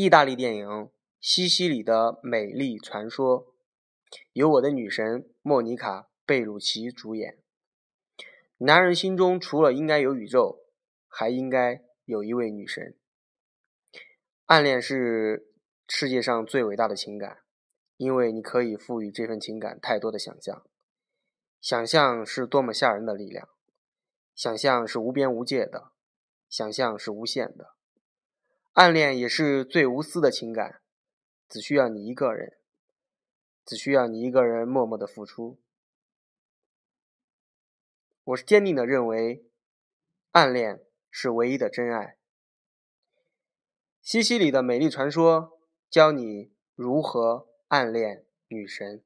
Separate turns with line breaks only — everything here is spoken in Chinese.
意大利电影《西西里的美丽传说》，由我的女神莫妮卡·贝鲁奇主演。男人心中除了应该有宇宙，还应该有一位女神。暗恋是世界上最伟大的情感，因为你可以赋予这份情感太多的想象。想象是多么吓人的力量，想象是无边无界的，想象是无限的。暗恋也是最无私的情感，只需要你一个人，只需要你一个人默默的付出。我是坚定的认为，暗恋是唯一的真爱。西西里的美丽传说，教你如何暗恋女神。